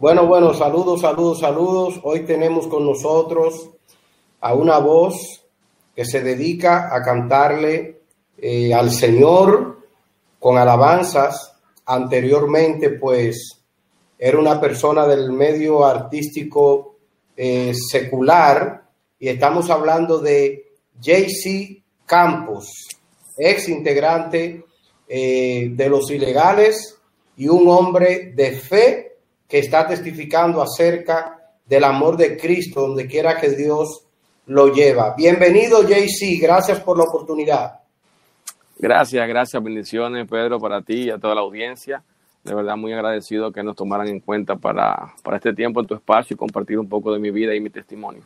Bueno, bueno, saludos, saludos, saludos. Hoy tenemos con nosotros a una voz que se dedica a cantarle eh, al Señor con alabanzas. Anteriormente, pues, era una persona del medio artístico eh, secular y estamos hablando de JC Campos, ex integrante eh, de los ilegales y un hombre de fe que está testificando acerca del amor de Cristo donde quiera que Dios lo lleva. Bienvenido JC, gracias por la oportunidad. Gracias, gracias, bendiciones Pedro para ti y a toda la audiencia. De verdad muy agradecido que nos tomaran en cuenta para, para este tiempo en tu espacio y compartir un poco de mi vida y mi testimonio.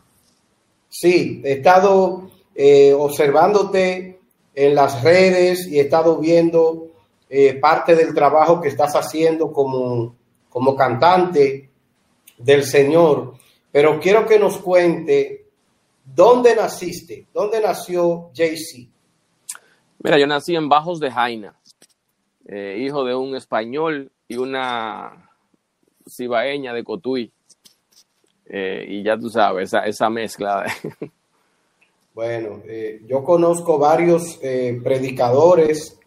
Sí, he estado eh, observándote en las redes y he estado viendo eh, parte del trabajo que estás haciendo como, como cantante del Señor. Pero quiero que nos cuente dónde naciste, dónde nació JC. Mira, yo nací en Bajos de Jaina, eh, hijo de un español y una cibaeña de Cotuí. Eh, y ya tú sabes, esa, esa mezcla. Bueno, eh, yo conozco varios predicadores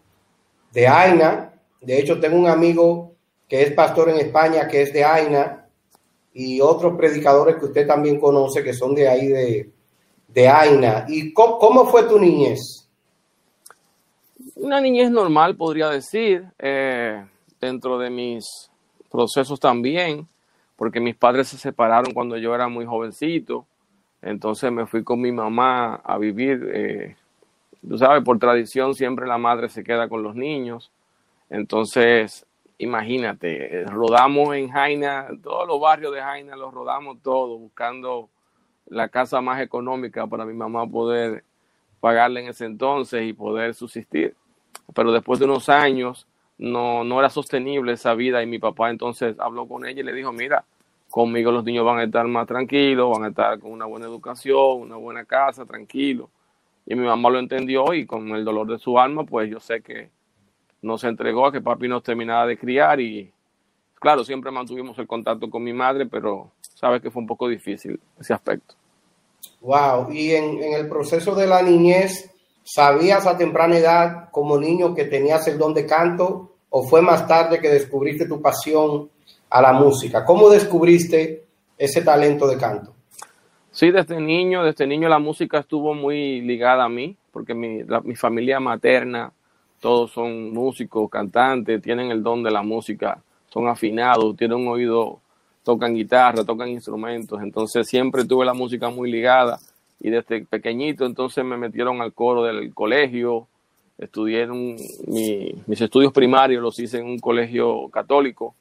de Aina. De hecho, tengo un amigo que es pastor en España, que es de Aina, y otros predicadores que usted también conoce, que son de ahí, de, de Aina. ¿Y cómo, fue tu niñez? Una niñez normal, podría decir, dentro de mis procesos también porque mis padres se separaron cuando yo era muy jovencito. Entonces me fui con mi mamá a vivir. Eh, tú sabes, por tradición siempre la madre se queda con los niños. Entonces, imagínate, rodamos en Jaina, todos los barrios de Jaina los rodamos todos, buscando la casa más económica para mi mamá poder pagarle en ese entonces y poder subsistir. Pero después de unos años, no, no era sostenible esa vida y mi papá entonces habló con ella y le dijo, mira, conmigo los niños van a estar más tranquilos, van a estar con una buena educación, una buena casa, tranquilo. Y mi mamá lo entendió y con el dolor de su alma, pues yo sé que no se entregó a que papi nos terminara de criar y claro, siempre mantuvimos el contacto con mi madre, pero sabes que fue un poco difícil ese aspecto. Wow, y en, en el proceso de la niñez, ¿Sabías a temprana edad como niño que tenías el don de canto o fue más tarde que descubriste tu pasión a la música? ¿Cómo descubriste ese talento de canto? Sí, desde niño, desde niño la música estuvo muy ligada a mí, porque mi, mi familia materna, todos son músicos, cantantes, tienen el don de la música, son afinados, tienen un oído, tocan guitarra, tocan instrumentos, entonces siempre tuve la música muy ligada y desde pequeñito entonces me metieron al coro del colegio, estudié mis estudios primarios, los hice en un colegio católico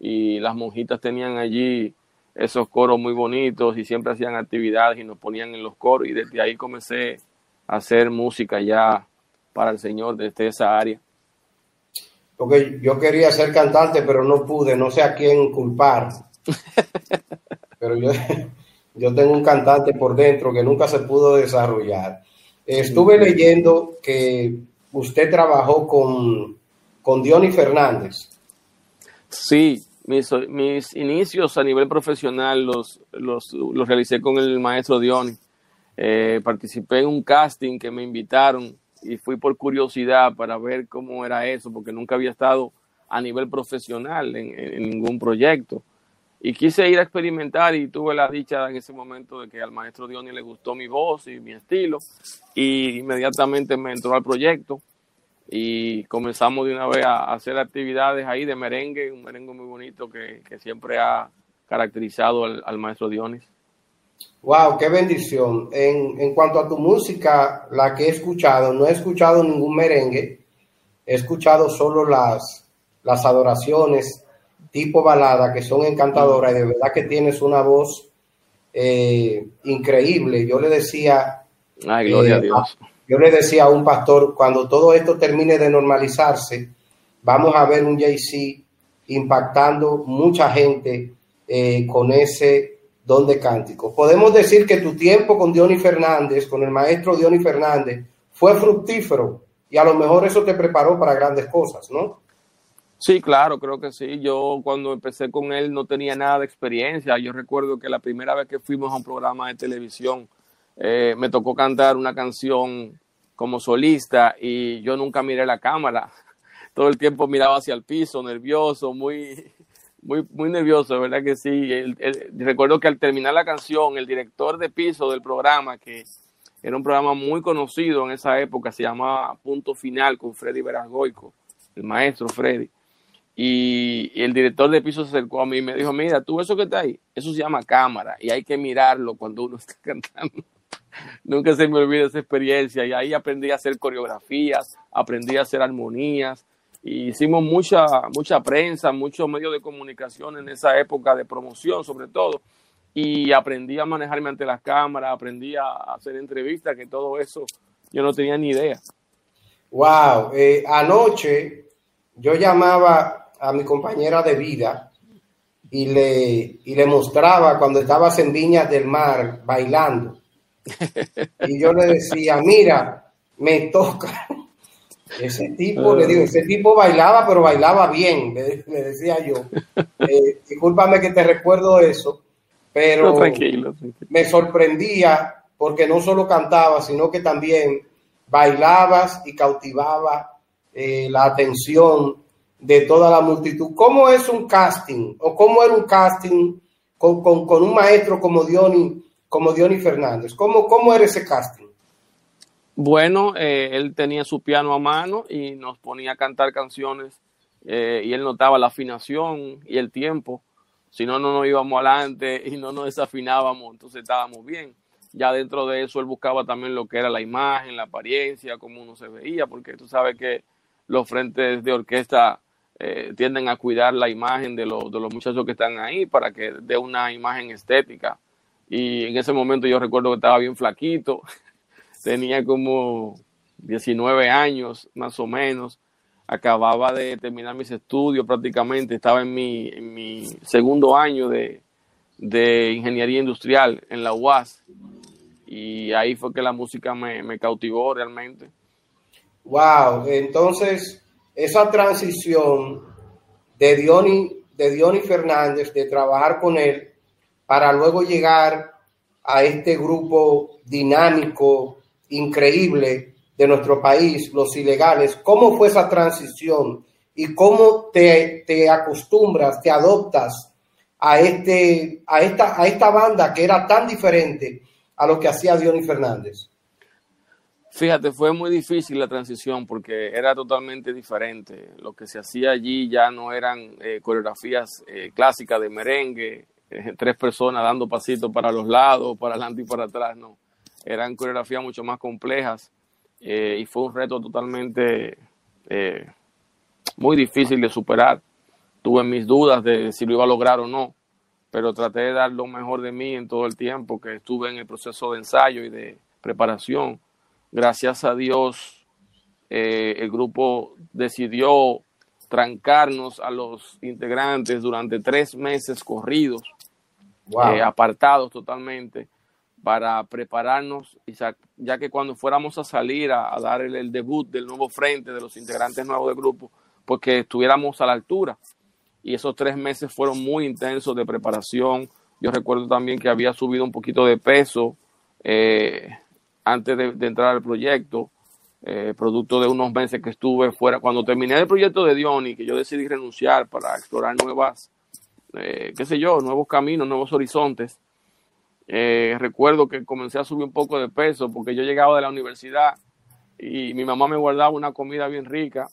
y las monjitas tenían allí esos coros muy bonitos y siempre hacían actividades y nos ponían en los coros. Y desde ahí comencé a hacer música ya para el Señor desde esa área. Porque yo quería ser cantante, pero no pude, no sé a quién culpar. pero yo, yo tengo un cantante por dentro que nunca se pudo desarrollar. Estuve leyendo que usted trabajó con, con Diony Fernández. Sí, mis, mis, inicios a nivel profesional los, los, los realicé con el maestro Diony. Eh, participé en un casting que me invitaron y fui por curiosidad para ver cómo era eso, porque nunca había estado a nivel profesional en, ningún proyecto y quise ir a experimentar y tuve la dicha en ese momento de que al maestro Diony le gustó mi voz y mi estilo y inmediatamente me entró al proyecto y comenzamos de una vez a hacer actividades ahí de merengue, un merengue muy bonito que, siempre ha caracterizado al, maestro Dionis. Wow, qué bendición. En, en cuanto a tu música, la que he escuchado, no he escuchado ningún merengue, he escuchado solo las, las adoraciones tipo balada que son encantadoras y de verdad que tienes una voz eh, increíble. Yo le decía, Ay, gloria a eh, Dios. Yo le decía a un pastor, cuando todo esto termine de normalizarse, vamos a ver un JC impactando mucha gente eh, con ese don de. Podemos decir que tu tiempo con Diony Fernández, con el maestro Diony Fernández, fue fructífero y a lo mejor eso te preparó para grandes cosas, ¿no? Sí, claro, creo que sí. Yo cuando empecé con él no tenía nada de experiencia. Yo recuerdo que la primera vez que fuimos a un programa de televisión eh, me tocó cantar una canción como solista y yo nunca miré la cámara. Todo el tiempo miraba hacia el piso, nervioso, muy, muy, muy nervioso, ¿verdad que sí? recuerdo que al terminar la canción, el director de piso del programa, que era un programa muy conocido en esa época, se llamaba Punto Final con Freddy Verasgoico, el maestro Freddy y, el director de piso se acercó a mí y me dijo, mira, tú eso que está ahí, eso se llama cámara y hay que mirarlo cuando uno está cantando. Nunca se me olvida esa experiencia y ahí aprendí a hacer coreografías, aprendí a hacer armonías y hicimos mucha, mucha prensa, muchos medios de comunicación en esa época de promoción sobre todo y aprendí a manejarme ante las cámaras, aprendí a hacer entrevistas, que todo eso yo no tenía ni idea. Wow, eh, anoche yo llamaba a mi compañera de vida y le, y le mostraba cuando estabas en Viñas del Mar bailando. Y yo le decía, mira, me toca. Ese tipo, le digo, ese tipo bailaba, pero bailaba bien, le, decía yo. Eh, discúlpame que te recuerdo eso, pero me sorprendía porque no solo cantaba, sino que también bailabas y cautivaba eh, la atención de toda la multitud. ¿Cómo es un casting? ¿O cómo era un casting con, un maestro como Diony, como Diony Fernández? ¿Cómo, ¿Cómo era ese casting? Bueno, eh, él tenía su piano a mano y nos ponía a cantar canciones eh, y él notaba la afinación y el tiempo. Si no, no nos íbamos adelante y no nos desafinábamos, entonces estábamos bien. Ya dentro de eso él buscaba también lo que era la imagen, la apariencia, cómo uno se veía, porque tú sabes que los frentes de orquesta eh, tienden a cuidar la imagen de, de los muchachos que están ahí para que dé una imagen estética. Y en ese momento yo recuerdo que estaba bien flaquito, tenía como 19 años más o menos, acababa de terminar mis estudios prácticamente, estaba en mi, segundo año de, de, ingeniería industrial en la UAS. Y ahí fue que la música me, me cautivó realmente. Wow, entonces esa transición de Diony, de Fernández, de trabajar con él, para luego llegar a este grupo dinámico, increíble de nuestro país, los ilegales. ¿Cómo fue esa transición y cómo te, te acostumbras, te adoptas a, este, a, esta, a esta banda que era tan diferente a lo que hacía Diony Fernández? Fíjate, fue muy difícil la transición porque era totalmente diferente. Lo que se hacía allí ya no eran eh, coreografías eh, clásicas de merengue, eh, tres personas dando pasitos para los lados, para adelante y para atrás, no. Eran coreografías mucho más complejas y fue un reto totalmente muy difícil de superar. Tuve mis dudas de si lo iba a lograr o no, pero traté de dar lo mejor de mí en todo el tiempo que estuve en el proceso de ensayo y de preparación. Gracias a Dios, eh, el grupo decidió trancarnos a los integrantes durante tres meses corridos, eh, apartados totalmente, para prepararnos, ya que cuando fuéramos a salir a, dar el, debut del nuevo frente de los integrantes nuevos del grupo, pues que estuviéramos a la altura. Y esos tres meses fueron muy intensos de preparación. Yo recuerdo también que había subido un poquito de peso. Eh, antes de, entrar al proyecto, eh, producto de unos meses que estuve fuera. Cuando terminé el proyecto de Diony, que yo decidí renunciar para explorar nuevas, eh, qué sé yo, nuevos caminos, nuevos horizontes, eh, recuerdo que comencé a subir un poco de peso porque yo llegaba de la universidad y mi mamá me guardaba una comida bien rica.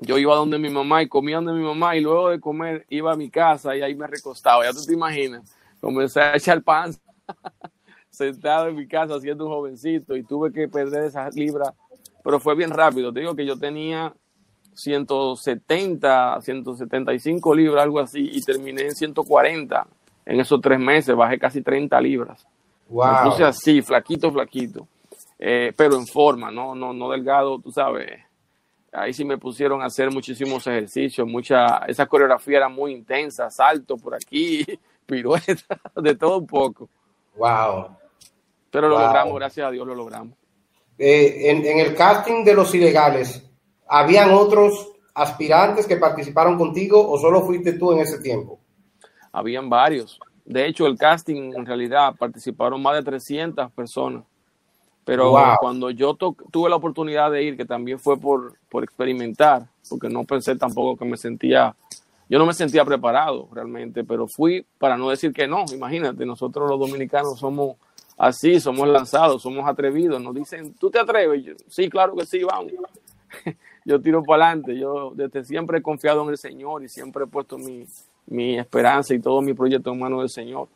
Yo iba donde mi mamá y comía donde mi mamá y luego de comer iba a mi casa y ahí me recostaba. Ya tú te imaginas, comencé a echar pan sentado en mi casa siendo un jovencito y tuve que perder esas libras, pero fue bien rápido. Te digo que yo tenía 170, 175 libras, algo así, y terminé en 140 en esos tres meses, bajé casi 30 libras. Wow. Entonces así, flaquito, flaquito, eh, pero en forma, no, no, no delgado, tú sabes. Ahí sí me pusieron a hacer muchísimos ejercicios, mucha, esa coreografía era muy intensa, salto por aquí, pirueta, de todo un poco. Wow. Pero lo logramos, gracias a Dios lo logramos. Eh, en, el casting de los ilegales, ¿habían otros aspirantes que participaron contigo o solo fuiste tú en ese tiempo? Habían varios. De hecho, el casting en realidad participaron más de 300 personas. Pero cuando yo tuve la oportunidad de ir, que también fue por, por experimentar, porque no pensé tampoco que me sentía, yo no me sentía preparado realmente, pero fui para no decir que no. Imagínate, nosotros los dominicanos somos así, somos lanzados, somos atrevidos. Nos dicen, ¿tú te atreves? sí, claro que sí, vamos. yo tiro para adelante. Yo desde siempre he confiado en el Señor y siempre he puesto mi, mi esperanza y todo mi proyecto en manos del Señor.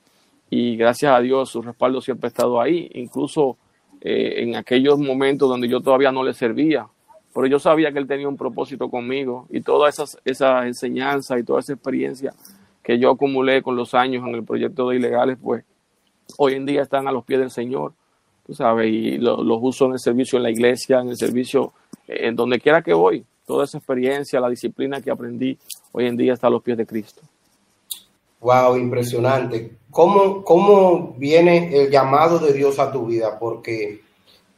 Y gracias a Dios su respaldo siempre ha estado ahí, incluso eh, en aquellos momentos donde yo todavía no le servía. Pero yo sabía que Él tenía un propósito conmigo y toda esa, esa enseñanza y toda esa experiencia que yo acumulé con los años en el proyecto de Ilegales, pues hoy en día están a los pies del Señor, tú sabes, y los uso en el servicio en la iglesia, en el servicio, eh, en donde quiera que voy. Toda esa experiencia, la disciplina que aprendí, hoy en día está a los pies de Cristo. Wow, impresionante. ¿Cómo, ¿Cómo viene el llamado de Dios a tu vida? Porque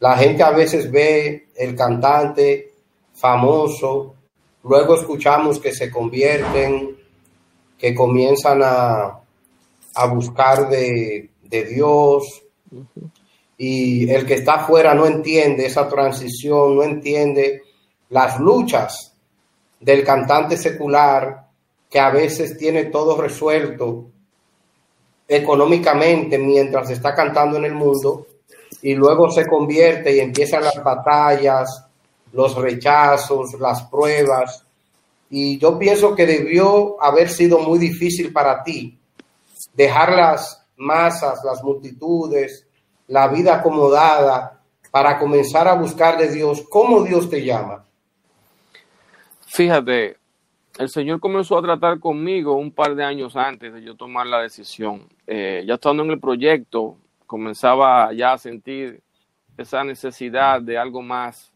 la gente a veces ve el cantante famoso, luego escuchamos que se convierten, que comienzan a, a buscar de, de Dios y el que está afuera no entiende esa transición, no entiende las luchas del cantante secular que a veces tiene todo resuelto económicamente mientras está cantando en el mundo y luego se convierte y empiezan las batallas, los rechazos, las pruebas. Y yo pienso que debió haber sido muy difícil para ti dejar las masas, las multitudes, la vida acomodada para comenzar a buscar de Dios. ¿Cómo Dios te llama? Fíjate, el Señor comenzó a tratar conmigo un par de años antes de yo tomar la decisión. Eh, ya estando en el proyecto, comenzaba ya a sentir esa necesidad de algo más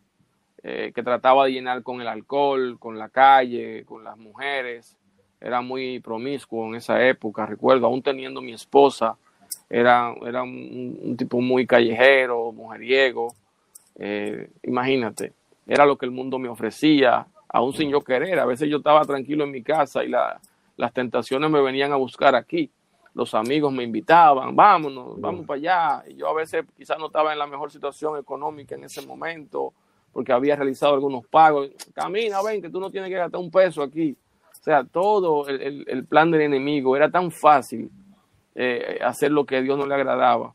eh, que trataba de llenar con el alcohol, con la calle, con las mujeres. Era muy promiscuo en esa época, recuerdo, aún teniendo mi esposa, era, era un, tipo muy callejero, mujeriego, eh, imagínate, era lo que el mundo me ofrecía, aún sin yo querer, a veces yo estaba tranquilo en mi casa y las tentaciones me venían a buscar aquí, los amigos me invitaban, vámonos, vamos para allá, y yo a veces quizás no estaba en la mejor situación económica en ese momento, porque había realizado algunos pagos, camina, ven, que tú no tienes que gastar un peso aquí, o sea, todo el, plan del enemigo era tan fácil eh, hacer lo que a Dios no le agradaba.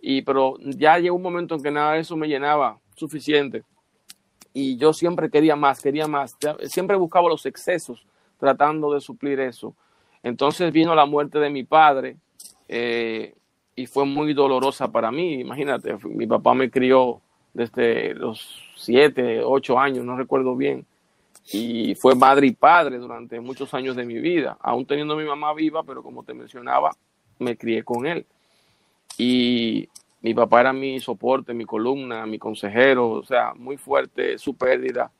Y, pero ya llegó un momento en que nada de eso me llenaba suficiente. Y yo siempre quería más, quería más. Siempre buscaba los excesos tratando de suplir eso. Entonces vino la muerte de mi padre eh, y fue muy dolorosa para mí. Imagínate, mi papá me crió desde los siete, ocho años, no recuerdo bien y fue madre y padre durante muchos años de mi vida, aún teniendo mi mamá viva, pero como te mencionaba, me crié con él. Y mi papá era mi soporte, mi columna, mi consejero, o sea, muy fuerte su pérdida.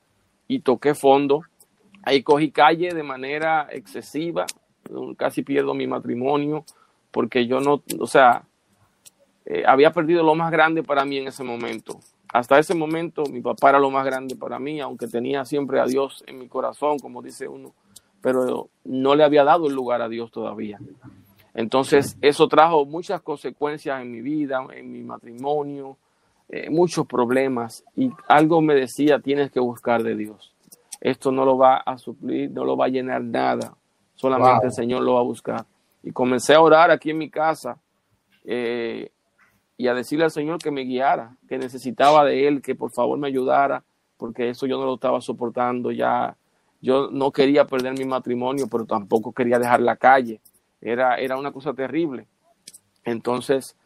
Y toqué fondo. Ahí cogí calle de manera excesiva, casi pierdo mi matrimonio, porque yo no, o sea, eh, había perdido lo más grande para mí en ese momento, hasta ese momento mi papá era lo más grande para mí, aunque tenía siempre a Dios en mi corazón, como dice uno, pero no le había dado el lugar a Dios todavía. Entonces eso trajo muchas consecuencias en mi vida, en mi matrimonio, eh, muchos problemas y algo me decía, tienes que buscar de Dios. Esto no lo va a suplir, no lo va a llenar nada, solamente el Señor lo va a buscar. Y comencé a orar aquí en mi casa. Eh, y a decirle al Señor que me guiara, que necesitaba de Él, que por favor me ayudara, porque eso yo no lo estaba soportando ya. Yo no quería perder mi matrimonio, pero tampoco quería dejar la calle. Era, era una cosa terrible. Entonces,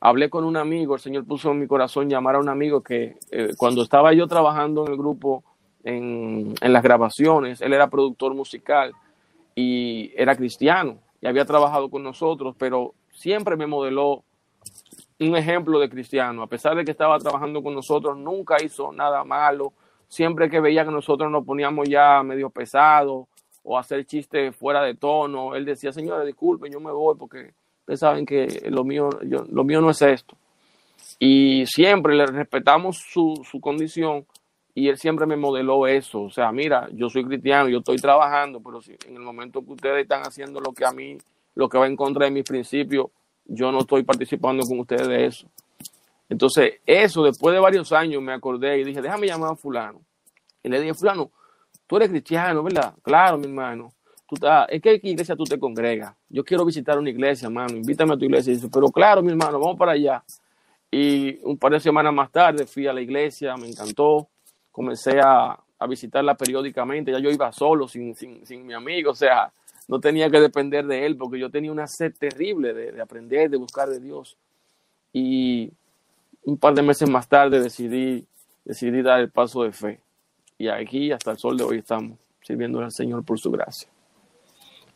hablé con un amigo, el Señor puso en mi corazón llamar a un amigo que eh, cuando estaba yo trabajando en el grupo, en, en las grabaciones, él era productor musical y era cristiano y había trabajado con nosotros, pero siempre me modeló un ejemplo de cristiano. A pesar de que estaba trabajando con nosotros, nunca hizo nada malo. Siempre que veía que nosotros nos poníamos ya medio pesados o hacer chistes fuera de tono, él decía, señores, disculpen, yo me voy porque ustedes saben que lo mío, lo mío no es esto. Y siempre le respetamos su, su condición, y él siempre me modeló eso. O sea, mira, yo soy cristiano, yo estoy trabajando, pero si en el momento que ustedes están haciendo lo que a mí, lo que va en contra de mis principios, yo no estoy participando con ustedes de eso. Entonces, eso después de varios años me acordé y dije, déjame llamar a fulano. Y le dije, fulano, tú eres cristiano, ¿verdad? Claro, mi hermano. Tú estás, ¿En qué iglesia tú te congregas? Yo quiero visitar una iglesia, hermano. Invítame a tu iglesia. Y dice, pero claro, mi hermano, vamos para allá. Y un par de semanas más tarde fui a la iglesia, me encantó. Comencé a, a visitarla periódicamente. Ya yo iba solo, sin, sin, sin mi amigo. O sea, no tenía que depender de él porque yo tenía una sed terrible de, de aprender, de buscar de Dios. Y un par de meses más tarde decidí, decidí dar el paso de fe. Y aquí hasta el sol de hoy estamos sirviendo al Señor por su gracia.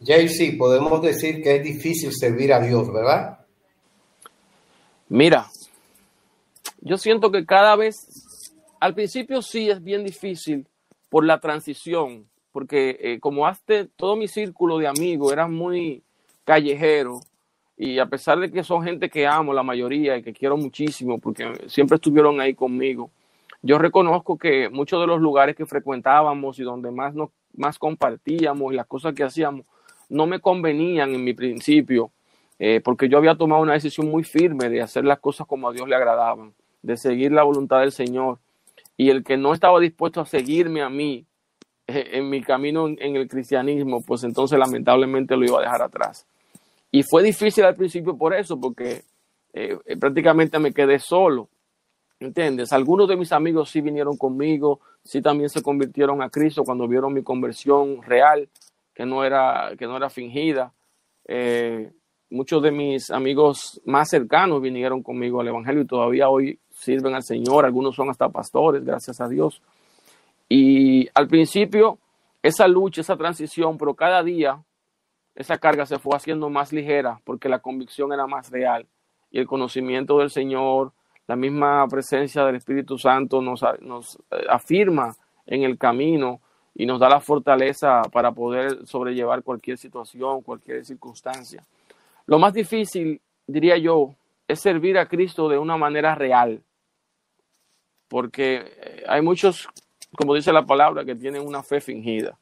JC, podemos decir que es difícil servir a Dios, ¿verdad? Mira, yo siento que cada vez, al principio sí es bien difícil por la transición, porque eh, como hace todo mi círculo de amigos era muy callejero, y a pesar de que son gente que amo, la mayoría, y que quiero muchísimo, porque siempre estuvieron ahí conmigo, yo reconozco que muchos de los lugares que frecuentábamos y donde más, más compartíamos y las cosas que hacíamos no me convenían en mi principio, eh, porque yo había tomado una decisión muy firme de hacer las cosas como a Dios le agradaban, de seguir la voluntad del Señor. Y el que no estaba dispuesto a seguirme a mí eh, en mi camino en, en el cristianismo, pues entonces lamentablemente lo iba a dejar atrás. Y fue difícil al principio por eso, porque eh, prácticamente me quedé solo. ¿Entiendes? Algunos de mis amigos sí vinieron conmigo, sí también se convirtieron a Cristo cuando vieron mi conversión real, que no era, que no era fingida. Eh, muchos de mis amigos más cercanos vinieron conmigo al Evangelio y todavía hoy sirven al Señor. Algunos son hasta pastores, gracias a Dios. Y al principio, esa lucha, esa transición, pero cada día esa carga se fue haciendo más ligera porque la convicción era más real y el conocimiento del Señor, la misma presencia del Espíritu Santo nos, nos eh, afirma en el camino y nos da la fortaleza para poder sobrellevar cualquier situación, cualquier circunstancia. Lo más difícil, diría yo, es servir a Cristo de una manera real, porque eh, hay muchos, como dice la palabra, que tienen una fe fingida.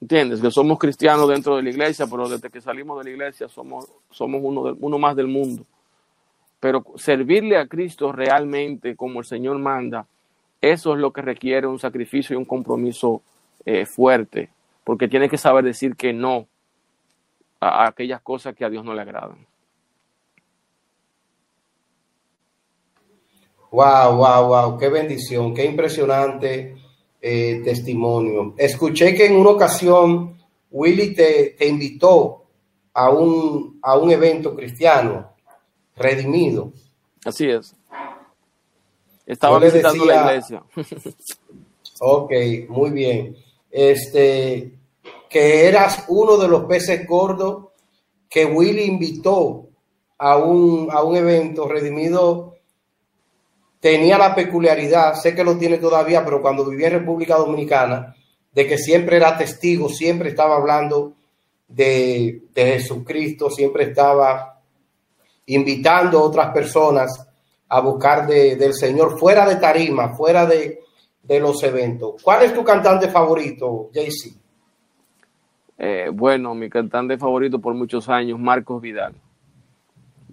¿Entiendes? Que somos cristianos dentro de la iglesia, pero desde que salimos de la iglesia somos, somos uno, de, uno más del mundo. Pero servirle a Cristo realmente como el Señor manda, eso es lo que requiere un sacrificio y un compromiso eh, fuerte, porque tiene que saber decir que no a, aquellas cosas que a Dios no le agradan. Wow, wow, wow, qué bendición, qué impresionante eh, testimonio. Escuché que en una ocasión Willy te, te invitó a un, a un evento cristiano, redimido. Así es. Estaba visitando decía, la iglesia. ok, muy bien. Este, que eras uno de los peces gordos que Willy invitó a un, a un evento redimido tenía la peculiaridad, sé que lo tiene todavía, pero cuando vivía en República Dominicana, de que siempre era testigo, siempre estaba hablando de, de Jesucristo, siempre estaba invitando a otras personas a buscar de, del Señor fuera de tarima, fuera de, de, los eventos. ¿Cuál es tu cantante favorito, JC? Eh, bueno, mi cantante favorito por muchos años, Marcos Vidal.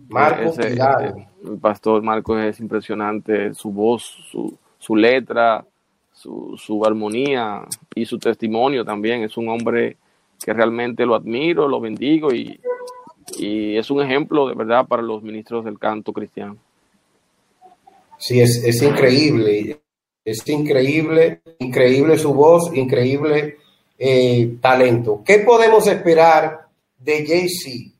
Marcos ese, Vidal. Ese, el pastor Marcos es impresionante, su voz, su, su letra, su, su, armonía y su testimonio también. Es un hombre que realmente lo admiro, lo bendigo y, y es un ejemplo de verdad para los ministros del canto cristiano. Sí, es, es increíble, es increíble, increíble su voz, increíble eh, talento. ¿Qué podemos esperar de JC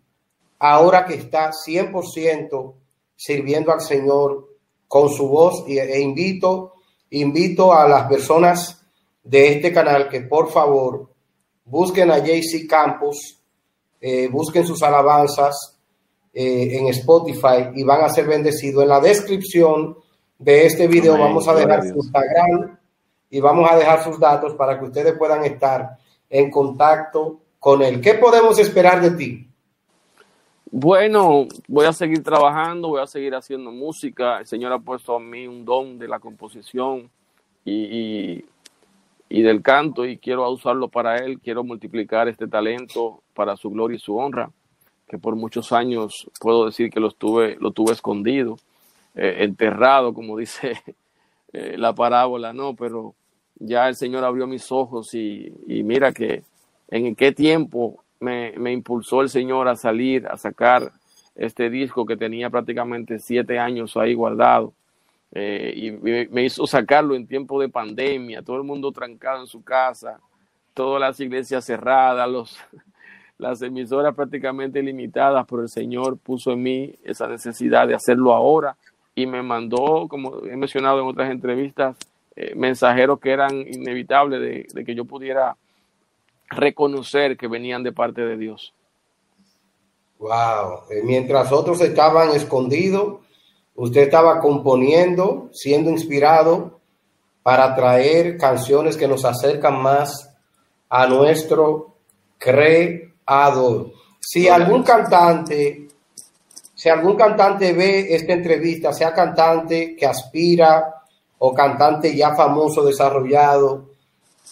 ahora que está 100% sirviendo al Señor con su voz e invito, invito a las personas de este canal que por favor busquen a JC Campos, eh, busquen sus alabanzas eh, en Spotify y van a ser bendecidos. En la descripción de este video Amén. vamos a dejar su Instagram y vamos a dejar sus datos para que ustedes puedan estar en contacto con él. ¿Qué podemos esperar de ti? Bueno, voy a seguir trabajando, voy a seguir haciendo música. El Señor ha puesto a mí un don de la composición y, y, del canto y quiero usarlo para Él, quiero multiplicar este talento para su gloria y su honra, que por muchos años puedo decir que lo tuve, lo tuve escondido, eh, enterrado, como dice eh, la parábola, no, pero ya el Señor abrió mis ojos y, y mira que en qué tiempo me, me, impulsó el Señor a salir, a sacar este disco que tenía prácticamente siete años ahí guardado. Eh, y me, hizo sacarlo en tiempo de pandemia, todo el mundo trancado en su casa, todas las iglesias cerradas, los, las emisoras prácticamente limitadas, pero el Señor puso en mí esa necesidad de hacerlo ahora y me mandó, como he mencionado en otras entrevistas, eh, mensajeros que eran inevitables de, de que yo pudiera reconocer que venían de parte de Dios. Wow, eh, mientras otros estaban escondidos, usted estaba componiendo, siendo inspirado para traer canciones que nos acercan más a nuestro creador. Si algún cantante, si algún cantante ve esta entrevista, sea cantante que aspira o cantante ya famoso, desarrollado,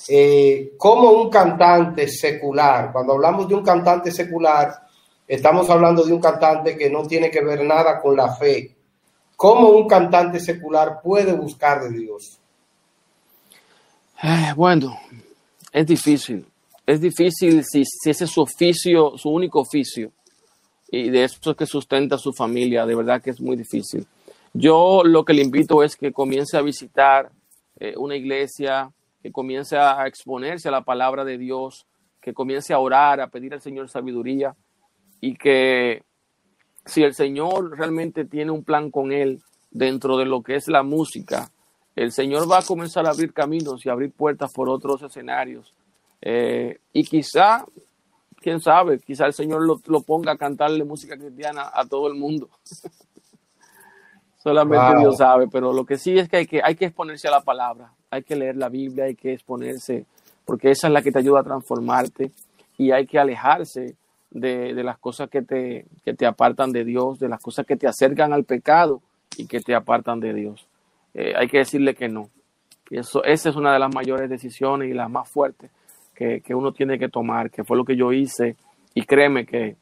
eh, como un cantante secular, cuando hablamos de un cantante secular, estamos hablando de un cantante que no tiene que ver nada con la fe. ¿Cómo un cantante secular puede buscar de Dios? Eh, bueno, es difícil. Es difícil si, ese es su oficio, su único oficio, y de eso es que sustenta a su familia. De verdad que es muy difícil. Yo lo que le invito es que comience a visitar eh, una iglesia, que comience a exponerse a la palabra de Dios, que comience a orar, a pedir al Señor sabiduría y que si el Señor realmente tiene un plan con él dentro de lo que es la música, el Señor va a comenzar a abrir caminos y abrir puertas por otros escenarios. Eh, y quizá, quién sabe, quizá el Señor lo, lo, ponga a cantarle música cristiana a todo el mundo. Solamente Dios sabe, pero lo que sí es que hay, que hay que exponerse a la palabra, hay que leer la Biblia, hay que exponerse, porque esa es la que te ayuda a transformarte y hay que alejarse de, de las cosas que te, que te apartan de Dios, de las cosas que te acercan al pecado y que te apartan de Dios. Eh, hay que decirle que no. Y eso, esa es una de las mayores decisiones y las más fuertes que, uno tiene que tomar, que fue lo que yo hice. Y créeme que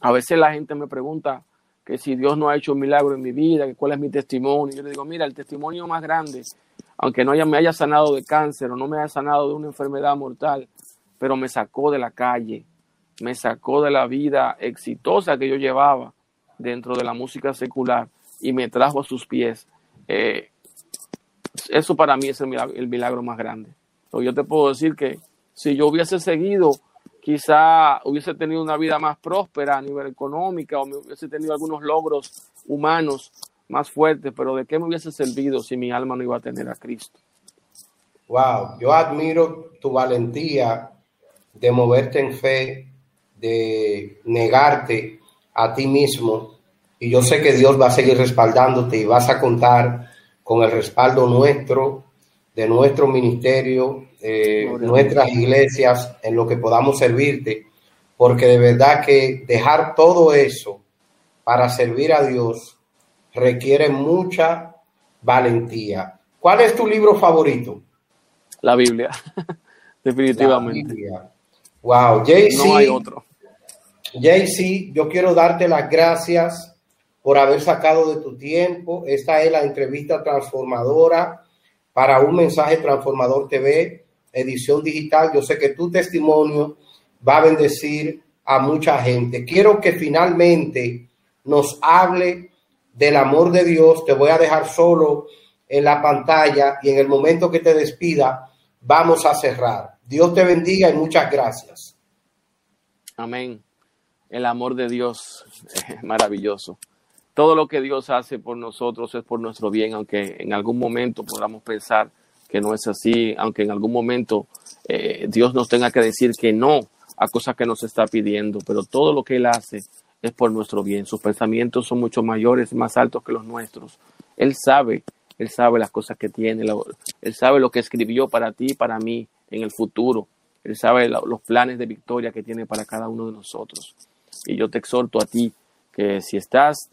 a veces la gente me pregunta, que si Dios no ha hecho un milagro en mi vida, cuál es mi testimonio. Yo le digo, mira, el testimonio más grande, aunque no haya, me haya sanado de cáncer o no me haya sanado de una enfermedad mortal, pero me sacó de la calle, me sacó de la vida exitosa que yo llevaba dentro de la música secular y me trajo a sus pies. Eh, eso para mí es el milagro, el milagro más grande. yo te puedo decir que si yo hubiese seguido quizá hubiese tenido una vida más próspera a nivel económico o me hubiese tenido algunos logros humanos más fuertes, pero ¿de qué me hubiese servido si mi alma no iba a tener a Cristo? Wow, yo admiro tu valentía de moverte en fe, de negarte a ti mismo y yo sé que Dios va a seguir respaldándote y vas a contar con el respaldo nuestro, de nuestro ministerio, eh, nuestras iglesias, en lo que podamos servirte, porque de verdad que dejar todo eso para servir a Dios requiere mucha valentía. ¿Cuál es tu libro favorito? La Biblia, definitivamente. Wow, JC. No hay otro. JC, yo quiero darte las gracias por haber sacado de tu tiempo. Esta es la entrevista transformadora para un mensaje transformador TV edición digital. Yo sé que tu testimonio va a bendecir a mucha gente. Quiero que finalmente nos hable del amor de Dios. Te voy a dejar solo en la pantalla y en el momento que te despida vamos a cerrar. Dios te bendiga y muchas gracias. Amén. El amor de Dios es maravilloso. Todo lo que Dios hace por nosotros es por nuestro bien, aunque en algún momento podamos pensar que no es así, aunque en algún momento eh, Dios nos tenga que decir que no a cosas que nos está pidiendo, pero todo lo que Él hace es por nuestro bien. Sus pensamientos son mucho mayores, más altos que los nuestros. Él sabe, Él sabe las cosas que tiene, Él sabe lo que escribió para ti y para mí en el futuro. Él sabe los planes de victoria que tiene para cada uno de nosotros. Y yo te exhorto a ti que si estás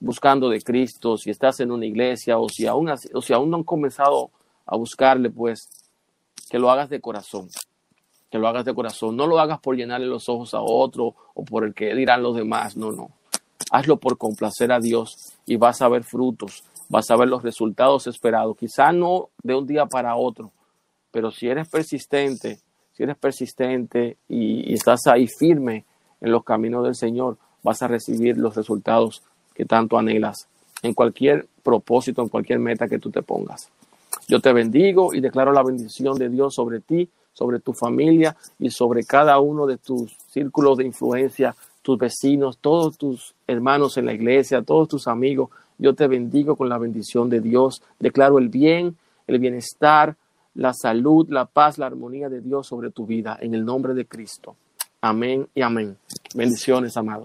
buscando de Cristo, si estás en una iglesia o si aún, o si aún no han comenzado a buscarle, pues que lo hagas de corazón, que lo hagas de corazón. No lo hagas por llenarle los ojos a otro o por el que dirán los demás, no, no. Hazlo por complacer a Dios y vas a ver frutos, vas a ver los resultados esperados. Quizá no de un día para otro, pero si eres persistente, si eres persistente y, estás ahí firme en los caminos del Señor, vas a recibir los resultados que tanto anhelas en cualquier propósito, en cualquier meta que tú te pongas. Yo te bendigo y declaro la bendición de Dios sobre ti, sobre tu familia y sobre cada uno de tus círculos de influencia, tus vecinos, todos tus hermanos en la iglesia, todos tus amigos. Yo te bendigo con la bendición de Dios. Declaro el bien, el bienestar, la salud, la paz, la armonía de Dios sobre tu vida en el nombre de Cristo. Amén y amén. Bendiciones, amado.